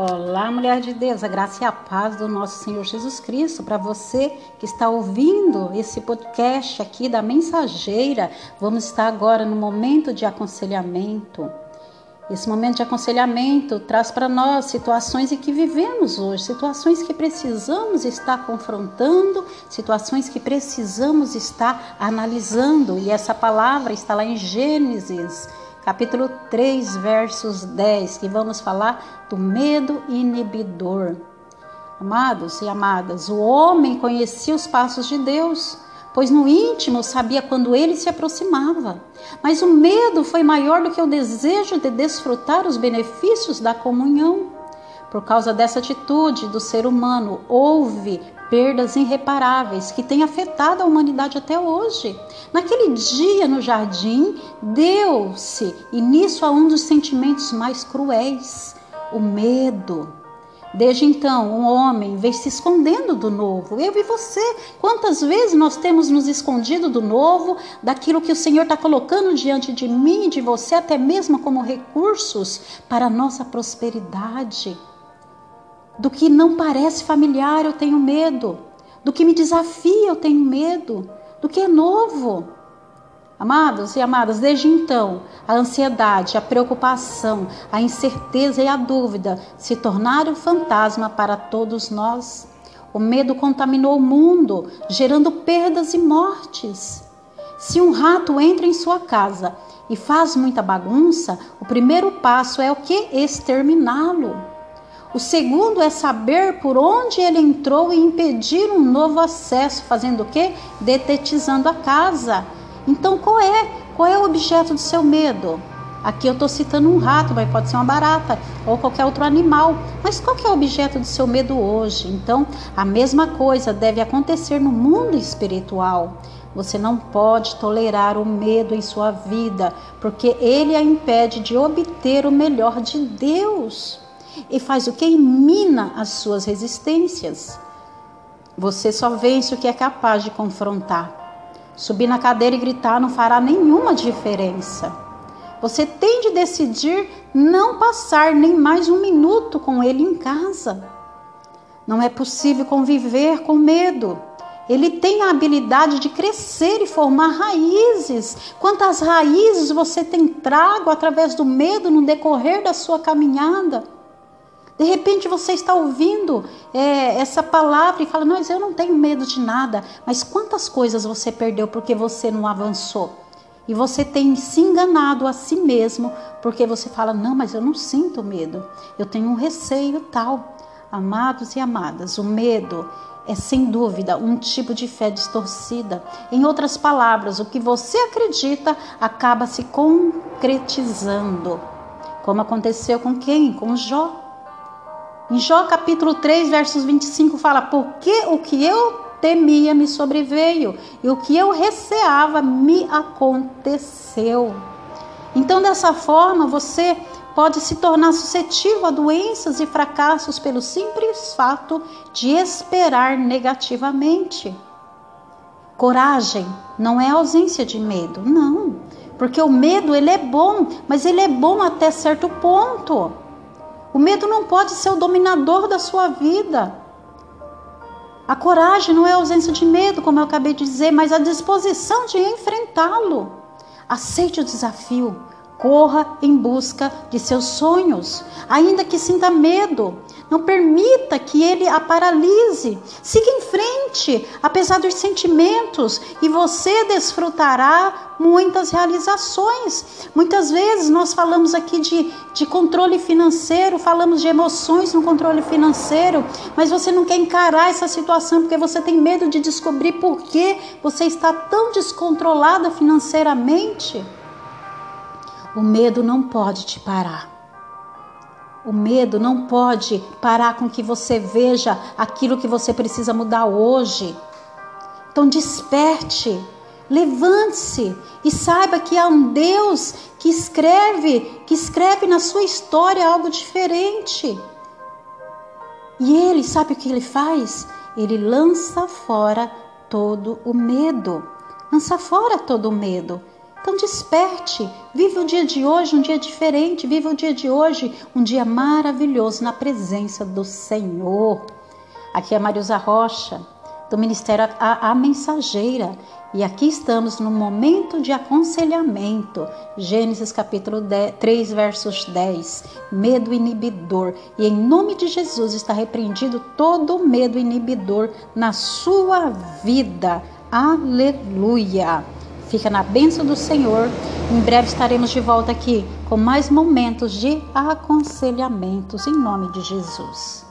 Olá, mulher de Deus, a graça e a paz do nosso Senhor Jesus Cristo. Para você que está ouvindo esse podcast aqui da Mensageira, vamos estar agora no momento de aconselhamento. Esse momento de aconselhamento traz para nós situações em que vivemos hoje, situações que precisamos estar confrontando, situações que precisamos estar analisando. E essa palavra está lá em Gênesis capítulo 3, versos 10, que vamos falar do medo inibidor. Amados e amadas, o homem conhecia os passos de Deus, pois no íntimo sabia quando ele se aproximava. Mas o medo foi maior do que o desejo de desfrutar os benefícios da comunhão. Por causa dessa atitude do ser humano, houve perdas irreparáveis que têm afetado a humanidade até hoje. Naquele dia no jardim, deu-se início a um dos sentimentos mais cruéis, o medo. Desde então, um homem vem se escondendo do novo. Eu e você, quantas vezes nós temos nos escondido do novo, daquilo que o Senhor está colocando diante de mim e de você, até mesmo como recursos para a nossa prosperidade. Do que não parece familiar, eu tenho medo. Do que me desafia, eu tenho medo. Do que é novo. Amados e amadas, desde então, a ansiedade, a preocupação, a incerteza e a dúvida se tornaram fantasma para todos nós. O medo contaminou o mundo, gerando perdas e mortes. Se um rato entra em sua casa e faz muita bagunça, o primeiro passo é o que? Exterminá-lo. O segundo é saber por onde ele entrou e impedir um novo acesso, fazendo o quê? Detetizando a casa. Então, qual é? Qual é o objeto do seu medo? Aqui eu estou citando um rato, mas pode ser uma barata ou qualquer outro animal. Mas qual é o objeto do seu medo hoje? Então, a mesma coisa deve acontecer no mundo espiritual. Você não pode tolerar o medo em sua vida, porque ele a impede de obter o melhor de Deus e faz o que? Mina as suas resistências. Você só vence o que é capaz de confrontar. Subir na cadeira e gritar não fará nenhuma diferença. Você tem de decidir não passar nem mais um minuto com ele em casa. Não é possível conviver com medo. Ele tem a habilidade de crescer e formar raízes. Quantas raízes você tem trago através do medo no decorrer da sua caminhada? De repente você está ouvindo é, essa palavra e fala: Mas eu não tenho medo de nada. Mas quantas coisas você perdeu porque você não avançou? E você tem se enganado a si mesmo porque você fala: Não, mas eu não sinto medo. Eu tenho um receio tal. Amados e amadas, o medo é sem dúvida um tipo de fé distorcida. Em outras palavras, o que você acredita acaba se concretizando. Como aconteceu com quem? Com Jó. Em Jó capítulo 3, versos 25 fala: Porque o que eu temia me sobreveio, e o que eu receava me aconteceu. Então, dessa forma, você pode se tornar suscetível a doenças e fracassos pelo simples fato de esperar negativamente. Coragem não é ausência de medo, não. Porque o medo ele é bom, mas ele é bom até certo ponto. O medo não pode ser o dominador da sua vida. A coragem não é a ausência de medo, como eu acabei de dizer, mas a disposição de enfrentá-lo. Aceite o desafio. Corra em busca de seus sonhos, ainda que sinta medo. Não permita que ele a paralise. Siga em frente, apesar dos sentimentos, e você desfrutará muitas realizações. Muitas vezes nós falamos aqui de, de controle financeiro, falamos de emoções no controle financeiro, mas você não quer encarar essa situação porque você tem medo de descobrir por que você está tão descontrolada financeiramente. O medo não pode te parar. O medo não pode parar com que você veja aquilo que você precisa mudar hoje. Então desperte, levante-se e saiba que há um Deus que escreve, que escreve na sua história algo diferente. E ele sabe o que ele faz? Ele lança fora todo o medo. Lança fora todo o medo. Então desperte, vive o dia de hoje um dia diferente, vive o dia de hoje um dia maravilhoso na presença do Senhor. Aqui é Mariusa Rocha, do Ministério a, a Mensageira, e aqui estamos no momento de aconselhamento. Gênesis capítulo 10, 3, versos 10. Medo inibidor. E em nome de Jesus está repreendido todo medo inibidor na sua vida. Aleluia. Fica na bênção do Senhor. Em breve estaremos de volta aqui com mais momentos de aconselhamentos em nome de Jesus.